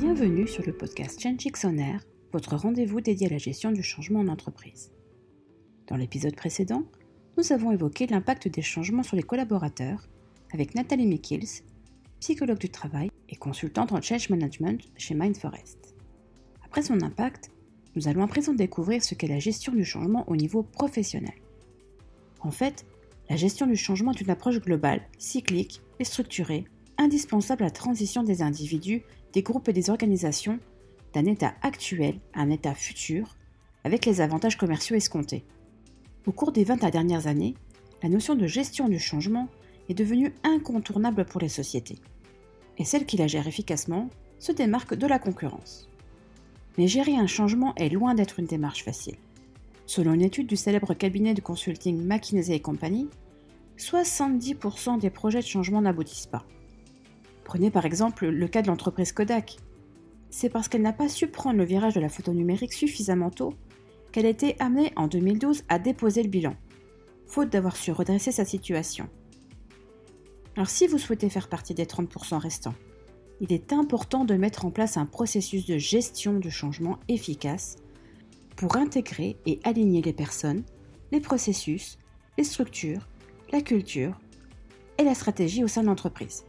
Bienvenue sur le podcast Change Air, votre rendez-vous dédié à la gestion du changement en entreprise. Dans l'épisode précédent, nous avons évoqué l'impact des changements sur les collaborateurs avec Nathalie Mikils, psychologue du travail et consultante en change management chez Mindforest. Après son impact, nous allons à présent découvrir ce qu'est la gestion du changement au niveau professionnel. En fait, la gestion du changement est une approche globale, cyclique et structurée, indispensable à la transition des individus, des groupes et des organisations d'un état actuel à un état futur, avec les avantages commerciaux escomptés. Au cours des 20 dernières années, la notion de gestion du changement est devenue incontournable pour les sociétés. Et celle qui la gère efficacement se démarque de la concurrence. Mais gérer un changement est loin d'être une démarche facile. Selon une étude du célèbre cabinet de consulting McKinsey Company, 70% des projets de changement n'aboutissent pas. Prenez par exemple le cas de l'entreprise Kodak. C'est parce qu'elle n'a pas su prendre le virage de la photo numérique suffisamment tôt qu'elle a été amenée en 2012 à déposer le bilan, faute d'avoir su redresser sa situation. Alors si vous souhaitez faire partie des 30% restants, il est important de mettre en place un processus de gestion du changement efficace pour intégrer et aligner les personnes, les processus, les structures, la culture et la stratégie au sein de l'entreprise.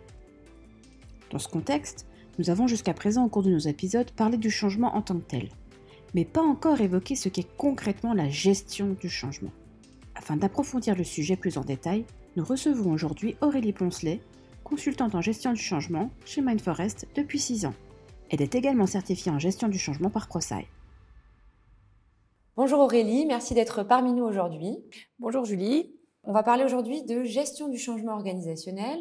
Dans ce contexte, nous avons jusqu'à présent au cours de nos épisodes parlé du changement en tant que tel, mais pas encore évoqué ce qu'est concrètement la gestion du changement. Afin d'approfondir le sujet plus en détail, nous recevons aujourd'hui Aurélie Poncelet, consultante en gestion du changement chez Mindforest depuis 6 ans. Elle est également certifiée en gestion du changement par ProSci. Bonjour Aurélie, merci d'être parmi nous aujourd'hui. Bonjour Julie. On va parler aujourd'hui de gestion du changement organisationnel.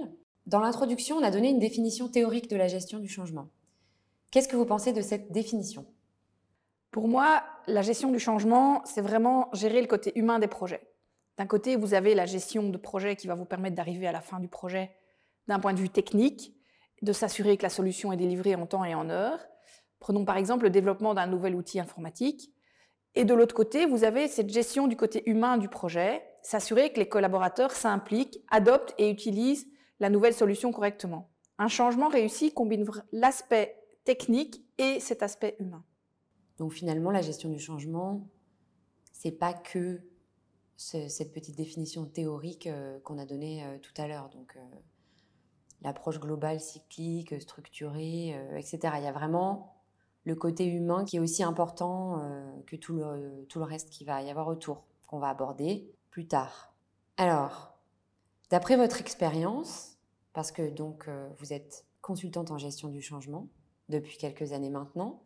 Dans l'introduction, on a donné une définition théorique de la gestion du changement. Qu'est-ce que vous pensez de cette définition? Pour moi, la gestion du changement, c'est vraiment gérer le côté humain des projets. D'un côté, vous avez la gestion de projet qui va vous permettre d'arriver à la fin du projet d'un point de vue technique, de s'assurer que la solution est délivrée en temps et en heure. Prenons par exemple le développement d'un nouvel outil informatique. Et de l'autre côté, vous avez cette gestion du côté humain du projet, s'assurer que les collaborateurs s'impliquent, adoptent et utilisent la nouvelle solution correctement. Un changement réussi combine l'aspect technique et cet aspect humain. Donc finalement, la gestion du changement, c'est pas que cette petite définition théorique euh, qu'on a donnée euh, tout à l'heure. Donc euh, l'approche globale, cyclique, structurée, etc. Il y a vraiment le côté humain qui est aussi important que tout le, tout le reste qui va y avoir autour, qu'on va aborder plus tard. Alors, d'après votre expérience, parce que donc euh, vous êtes consultante en gestion du changement depuis quelques années maintenant,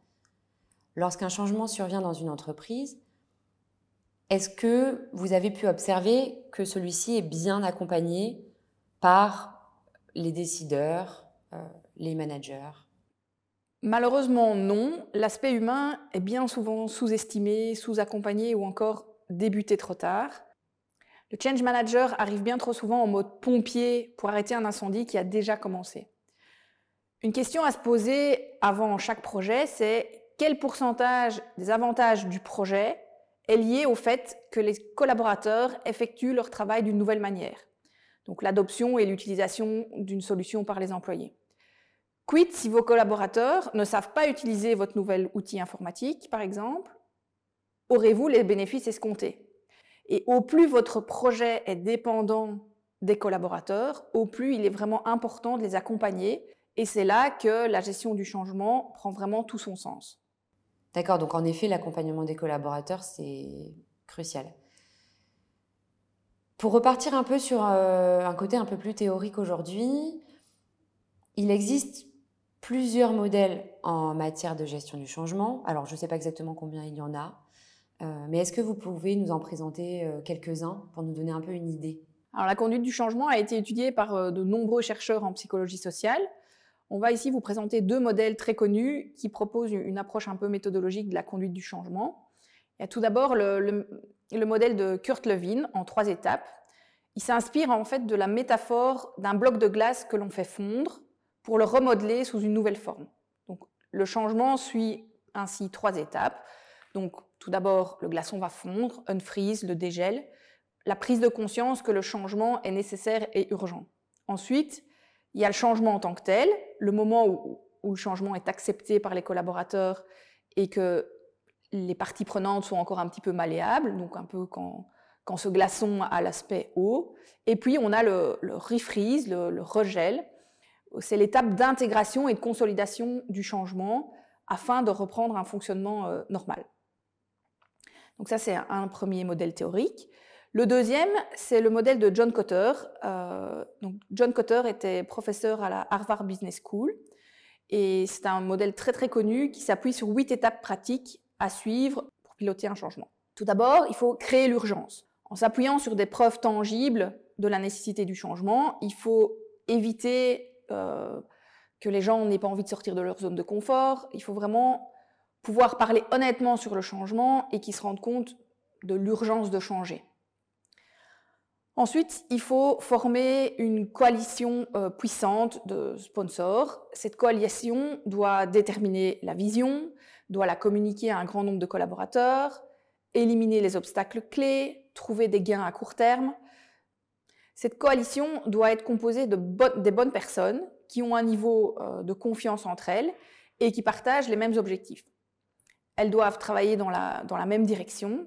lorsqu'un changement survient dans une entreprise, est-ce que vous avez pu observer que celui-ci est bien accompagné par les décideurs, euh, les managers? Malheureusement, non. L'aspect humain est bien souvent sous-estimé, sous-accompagné ou encore débuté trop tard. Le change manager arrive bien trop souvent en mode pompier pour arrêter un incendie qui a déjà commencé. Une question à se poser avant chaque projet, c'est quel pourcentage des avantages du projet est lié au fait que les collaborateurs effectuent leur travail d'une nouvelle manière? Donc l'adoption et l'utilisation d'une solution par les employés. Quid si vos collaborateurs ne savent pas utiliser votre nouvel outil informatique, par exemple? Aurez-vous les bénéfices escomptés? Et au plus votre projet est dépendant des collaborateurs, au plus il est vraiment important de les accompagner. Et c'est là que la gestion du changement prend vraiment tout son sens. D'accord, donc en effet, l'accompagnement des collaborateurs, c'est crucial. Pour repartir un peu sur euh, un côté un peu plus théorique aujourd'hui, il existe plusieurs modèles en matière de gestion du changement. Alors, je ne sais pas exactement combien il y en a, mais est-ce que vous pouvez nous en présenter euh, quelques-uns pour nous donner un peu une idée? Alors, la conduite du changement a été étudiée par euh, de nombreux chercheurs en psychologie sociale. On va ici vous présenter deux modèles très connus qui proposent une approche un peu méthodologique de la conduite du changement. Il y a tout d'abord le, le modèle de Kurt Lewin en trois étapes. Il s'inspire en fait de la métaphore d'un bloc de glace que l'on fait fondre pour le remodeler sous une nouvelle forme. Donc, le changement suit ainsi trois étapes. Donc, tout d'abord, le glaçon va fondre, unfreeze, le dégel, la prise de conscience que le changement est nécessaire et urgent. Ensuite, il y a le changement en tant que tel, le moment où le changement est accepté par les collaborateurs et que les parties prenantes sont encore un petit peu malléables, donc un peu quand, ce glaçon a l'aspect eau. Et puis on a le, refreeze, le, regel. C'est l'étape d'intégration et de consolidation du changement afin de reprendre un fonctionnement euh, normal. Donc ça, c'est un premier modèle théorique. Le deuxième, c'est le modèle de John Cotter. Euh, donc John Cotter était professeur à la Harvard Business School et c'est un modèle très très connu qui s'appuie sur huit étapes pratiques à suivre pour piloter un changement. Tout d'abord, il faut créer l'urgence. En s'appuyant sur des preuves tangibles de la nécessité du changement, il faut éviter euh, que les gens n'aient pas envie de sortir de leur zone de confort. Il faut vraiment pouvoir parler honnêtement sur le changement et qu'ils se rendent compte de l'urgence de changer. Ensuite, il faut former une coalition euh, puissante de sponsors. Cette coalition doit déterminer la vision, doit la communiquer à un grand nombre de collaborateurs, éliminer les obstacles clés, trouver des gains à court terme. Cette coalition doit être composée de des bonnes personnes qui ont un niveau euh, de confiance entre elles et qui partagent les mêmes objectifs. Elles doivent travailler dans la, dans la même direction.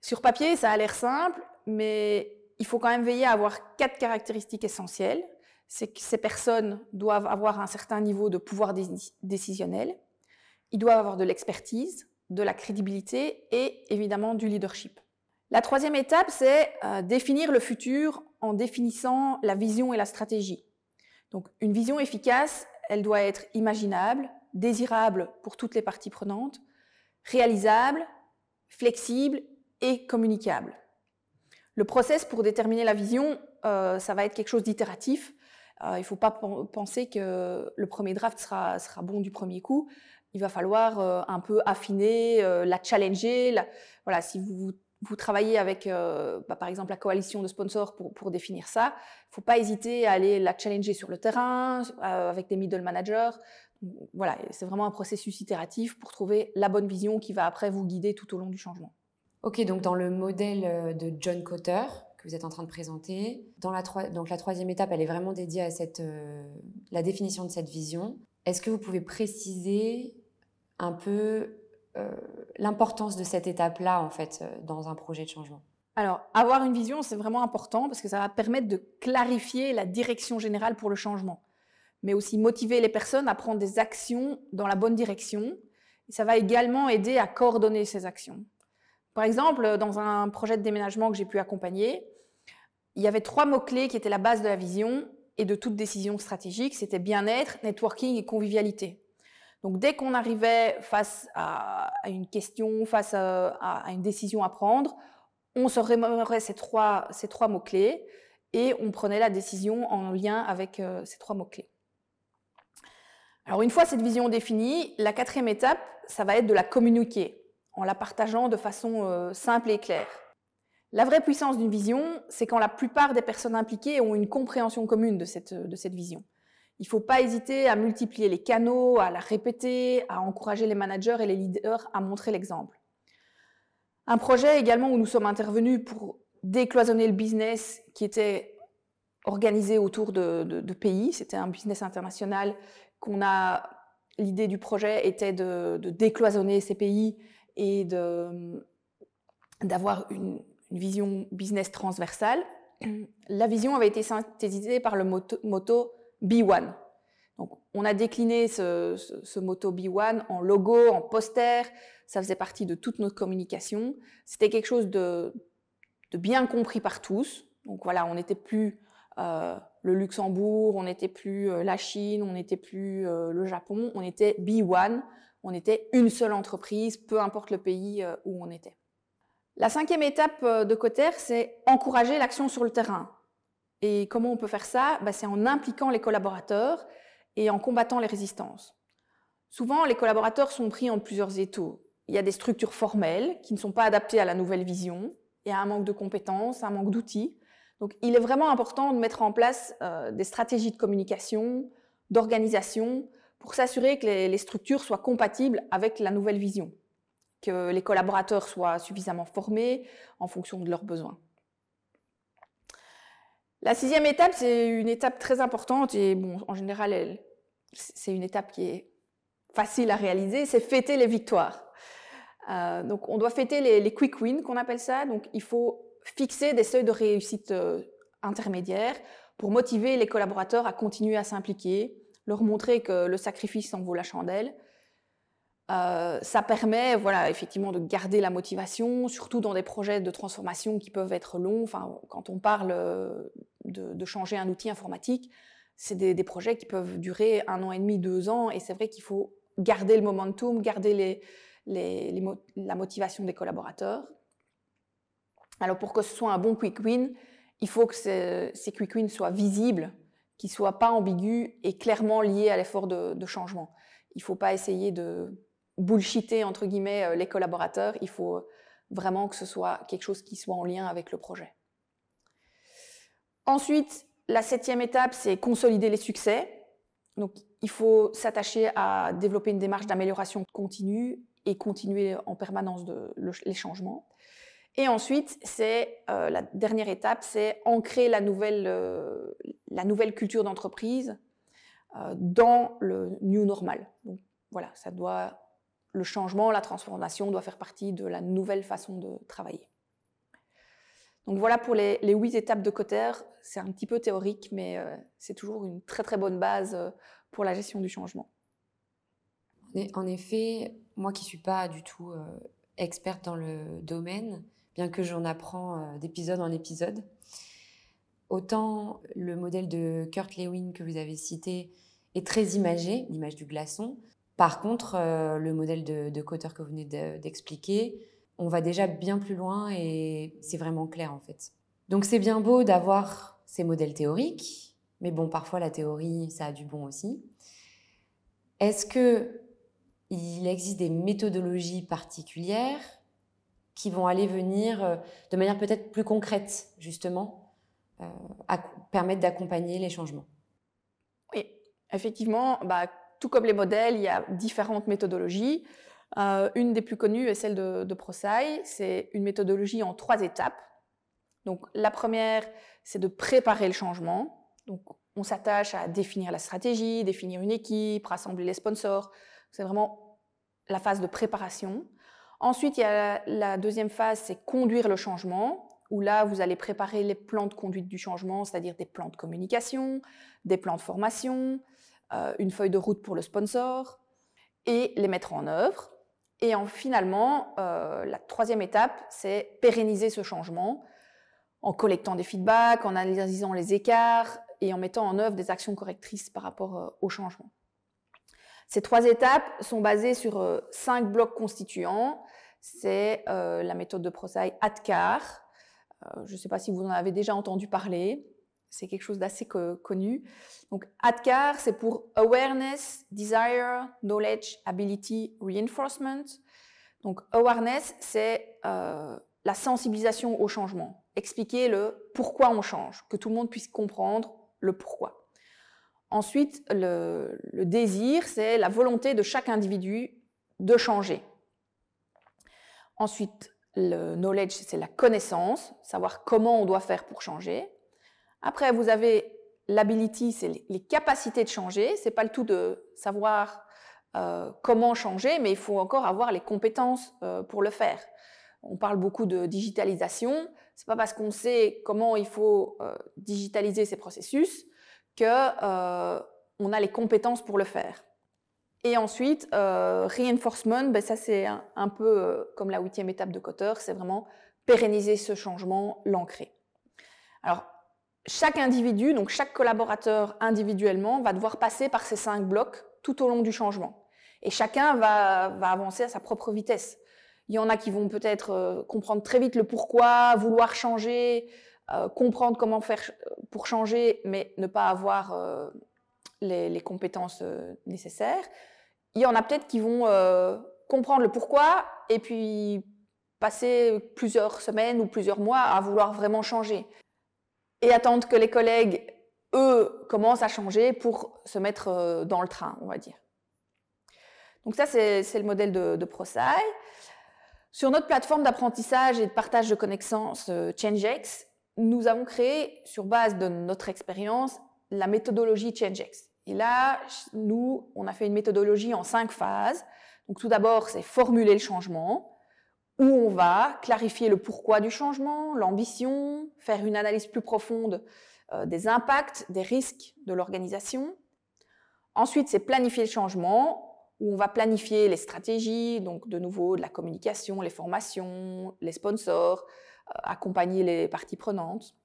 Sur papier, ça a l'air simple, mais il faut quand même veiller à avoir quatre caractéristiques essentielles. C'est que ces personnes doivent avoir un certain niveau de pouvoir décisionnel, ils doivent avoir de l'expertise, de la crédibilité et évidemment du leadership. La troisième étape, c'est euh, définir le futur en définissant la vision et la stratégie. Donc une vision efficace, elle doit être imaginable, désirable pour toutes les parties prenantes, réalisable, flexible et communicable. Le process pour déterminer la vision, euh, ça va être quelque chose d'itératif. Euh, il ne faut pas penser que le premier draft sera, bon du premier coup. Il va falloir euh, un peu affiner, la challenger. Voilà, si vous, vous travaillez avec, bah, par exemple, la coalition de sponsors pour, pour définir ça, il ne faut pas hésiter à aller la challenger sur le terrain, avec des middle managers. Voilà, c'est vraiment un processus itératif pour trouver la bonne vision qui va après vous guider tout au long du changement. Ok, donc dans le modèle euh, de John Cotter que vous êtes en train de présenter, dans la, donc la troisième étape, elle est vraiment dédiée à cette, euh, la définition de cette vision. Est-ce que vous pouvez préciser un peu euh, l'importance de cette étape-là, en fait, dans un projet de changement? Alors, avoir une vision, c'est vraiment important parce que ça va permettre de clarifier la direction générale pour le changement, mais aussi motiver les personnes à prendre des actions dans la bonne direction. Ça va également aider à coordonner ces actions. Par exemple, dans un projet de déménagement que j'ai pu accompagner, il y avait trois mots-clés qui étaient la base de la vision et de toute décision stratégique. C'était bien-être, networking et convivialité. Donc dès qu'on arrivait face à, une question, face à, une décision à prendre, on se remémorait ces trois, ces trois mots-clés et on prenait la décision en lien avec euh, ces trois mots-clés. Alors une fois cette vision définie, la quatrième étape, ça va être de la communiquer en la partageant de façon euh, simple et claire. La vraie puissance d'une vision, c'est quand la plupart des personnes impliquées ont une compréhension commune de cette, de cette vision. Il ne faut pas hésiter à multiplier les canaux, à la répéter, à encourager les managers et les leaders à montrer l'exemple. Un projet également où nous sommes intervenus pour décloisonner le business qui était organisé autour de, de pays. C'était un business international qu'on a. L'idée du projet était de, décloisonner ces pays et d'avoir une, vision business transversale. La vision avait été synthétisée par le motto B1. Donc, on a décliné ce, ce, motto B1 en logo, en poster. Ça faisait partie de toute notre communication. C'était quelque chose de, de, bien compris par tous. Donc voilà, on n'était plus euh, le Luxembourg, on n'était plus euh, la Chine, on n'était plus euh, le Japon, on était B1 on était une seule entreprise, peu importe le pays où on était. La cinquième étape de Cotter, c'est encourager l'action sur le terrain. Et comment on peut faire ça? Bah, C'est en impliquant les collaborateurs et en combattant les résistances. Souvent, les collaborateurs sont pris en plusieurs étaux. Il y a des structures formelles qui ne sont pas adaptées à la nouvelle vision. Il y a un manque de compétences, un manque d'outils. Donc, il est vraiment important de mettre en place euh, des stratégies de communication, d'organisation, pour s'assurer que les, structures soient compatibles avec la nouvelle vision, que les collaborateurs soient suffisamment formés en fonction de leurs besoins. La sixième étape, c'est une étape très importante et en général, c'est une étape qui est facile à réaliser, c'est fêter les victoires. Euh, donc, on doit fêter les, quick wins, qu'on appelle ça. Fixer des seuils de réussite euh, intermédiaires pour motiver les collaborateurs à continuer à s'impliquer, leur montrer que le sacrifice en vaut la chandelle. Euh, ça permet, voilà, effectivement, de garder la motivation, surtout dans des projets de transformation qui peuvent être longs. Enfin, quand on parle de, changer un outil informatique, c'est des, projets qui peuvent durer un an et demi, deux ans, et c'est vrai qu'il faut garder le momentum, garder la motivation des collaborateurs. Alors pour que ce soit un bon quick win, il faut que ces, quick wins soient visibles, qu'ils soient pas ambigus et clairement liés à l'effort de, changement. Il ne faut pas essayer de bullshiter entre guillemets euh, les collaborateurs. Il faut vraiment que ce soit quelque chose qui soit en lien avec le projet. Ensuite, la septième étape, c'est consolider les succès. Donc, il faut s'attacher à développer une démarche d'amélioration continue et continuer en permanence les changements. Et ensuite, c'est euh, la dernière étape, c'est ancrer la nouvelle, euh, la nouvelle culture d'entreprise euh, dans le new normal. Donc voilà, ça doit, le changement, la transformation doit faire partie de la nouvelle façon de travailler. Donc voilà pour les, huit étapes de Cotter. C'est un petit peu théorique, mais c'est toujours une très très bonne base pour la gestion du changement. En effet, moi qui suis pas du tout experte dans le domaine, bien que j'en apprends euh, d'épisode en épisode, autant le modèle de Kurt Lewin que vous avez cité est très imagé, l'image du glaçon. Par contre, euh, le modèle de, de Cotter que vous venez d'expliquer, on va déjà bien plus loin et c'est vraiment clair en fait. Donc c'est bien beau d'avoir ces modèles théoriques, mais bon, parfois la théorie, ça a du bon aussi. Est-ce que il existe des méthodologies particulières qui vont aller venir euh, de manière peut-être plus concrète, justement, euh, permettre d'accompagner les changements. Oui, effectivement, bah, tout comme les modèles, il y a différentes méthodologies. Euh, une des plus connues est celle de, de. C'est une méthodologie en trois étapes. Donc, la première, c'est de préparer le changement. Donc, on s'attache à définir la stratégie, définir une équipe, rassembler les sponsors, c'est vraiment la phase de préparation. Ensuite, il y a la, deuxième phase, c'est conduire le changement, où là, vous allez préparer les plans de conduite du changement, c'est-à-dire des plans de communication, des plans de formation, euh, une feuille de route pour le sponsor, et les mettre en œuvre. Et en, finalement, euh, la troisième étape, c'est pérenniser ce changement en collectant des feedbacks, en analysant les écarts et en mettant en œuvre des actions correctrices par rapport euh, au changement. Ces trois étapes sont basées sur cinq blocs constituants. C'est euh, la méthode de Prosai ADKAR. Euh, je ne sais pas si vous en avez déjà entendu parler. C'est quelque chose d'assez connu. Donc, ADKAR, c'est pour Awareness, Desire, Knowledge, Ability, Reinforcement. Donc, Awareness, c'est la sensibilisation au changement. Expliquer le pourquoi on change, que tout le monde puisse comprendre le pourquoi. Ensuite, le, désir, c'est la volonté de chaque individu de changer. Ensuite, le knowledge, c'est la connaissance, savoir comment on doit faire pour changer. Après, vous avez l'ability, c'est les capacités de changer. C'est pas le tout de savoir euh, comment changer, mais il faut encore avoir les compétences euh, pour le faire. On parle beaucoup de digitalisation. C'est pas parce qu'on sait comment il faut euh, digitaliser ces processus qu'on euh, a les compétences pour le faire. Et ensuite, euh, reinforcement, ben ça c'est un, peu euh, comme la huitième étape de Cotter, c'est vraiment pérenniser ce changement, l'ancrer. Alors, chaque individu, donc chaque collaborateur individuellement, va devoir passer par ces cinq blocs tout au long du changement. Et chacun va, va avancer à sa propre vitesse. Il y en a qui vont peut-être comprendre très vite le pourquoi, vouloir changer, euh, comprendre comment faire pour changer, mais ne pas avoir euh, les, compétences euh, nécessaires. Il y en a peut-être qui vont comprendre le pourquoi et puis passer plusieurs semaines ou plusieurs mois à vouloir vraiment changer. Et attendre que les collègues, eux, commencent à changer pour se mettre dans le train, on va dire. Donc ça, c'est le modèle de, de Prosai. Sur notre plateforme d'apprentissage et de partage de connaissances ChangeX, nous avons créé, sur base de notre expérience, la méthodologie ChangeX. Et là, nous, on a fait une méthodologie en cinq phases. Donc tout d'abord, c'est formuler le changement, où on va clarifier le pourquoi du changement, l'ambition, faire une analyse plus profonde euh, des impacts, des risques de l'organisation. Ensuite, c'est planifier le changement, où on va planifier les stratégies, donc de nouveau de la communication, les formations, les sponsors, euh, accompagner les parties prenantes.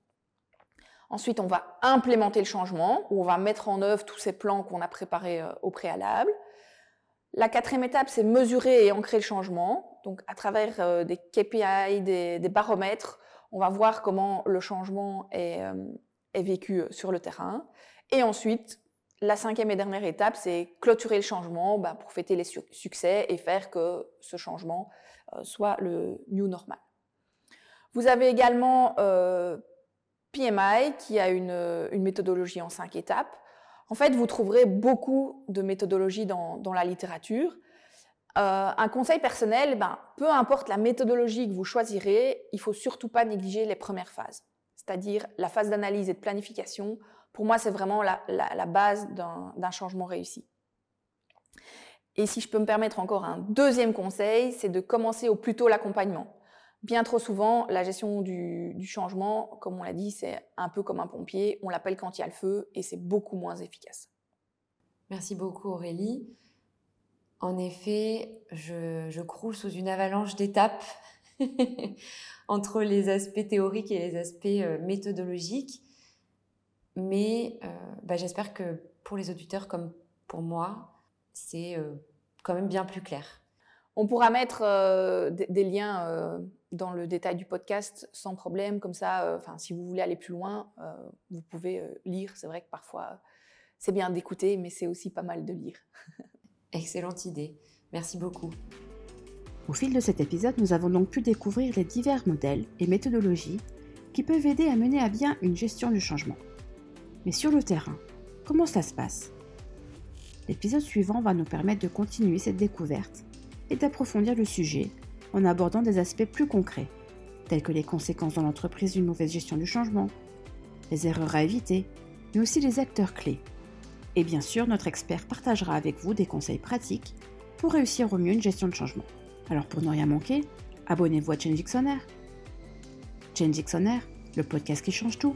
Ensuite, on va implémenter le changement, où on va mettre en œuvre tous ces plans qu'on a préparés euh, au préalable. La quatrième étape, c'est mesurer et ancrer le changement. Donc, à travers euh, des KPI, des, baromètres, on va voir comment le changement est, est vécu sur le terrain. Et ensuite, la cinquième et dernière étape, c'est clôturer le changement bah, pour fêter les succès et faire que ce changement euh, soit le new normal. Vous avez également euh, PMI qui a une, méthodologie en cinq étapes. En fait, vous trouverez beaucoup de méthodologies dans, la littérature. Euh, un conseil personnel, ben, peu importe la méthodologie que vous choisirez, il faut surtout pas négliger les premières phases, c'est-à-dire la phase d'analyse et de planification, pour moi, c'est vraiment la, base d'un changement réussi. Et si je peux me permettre encore un deuxième conseil, c'est de commencer au plus tôt l'accompagnement. Bien trop souvent, la gestion du, changement, comme on l'a dit, c'est un peu comme un pompier, on l'appelle quand il y a le feu et c'est beaucoup moins efficace. Merci beaucoup Aurélie. En effet, je, je croule sous une avalanche d'étapes entre les aspects théoriques et les aspects euh, méthodologiques. Mais euh, bah, j'espère que pour les auditeurs comme pour moi, c'est euh, quand même bien plus clair. On pourra mettre euh, des, liens dans le détail du podcast sans problème, comme ça, enfin, si vous voulez aller plus loin, vous pouvez lire. C'est vrai que parfois, c'est bien d'écouter, mais c'est aussi pas mal de lire. Excellente idée. Merci beaucoup. Au fil de cet épisode, nous avons donc pu découvrir les divers modèles et méthodologies qui peuvent aider à mener à bien une gestion du changement. Mais sur le terrain, comment ça se passe? L'épisode suivant va nous permettre de continuer cette découverte et d'approfondir le sujet en abordant des aspects plus concrets, tels que les conséquences dans l'entreprise d'une mauvaise gestion du changement, les erreurs à éviter, mais aussi les acteurs clés. Et bien sûr, notre expert partagera avec vous des conseils pratiques pour réussir au mieux une gestion de changement. Alors pour ne rien manquer, abonnez-vous à Change Dictionnaire. Change Dictionnaire, le podcast qui change tout.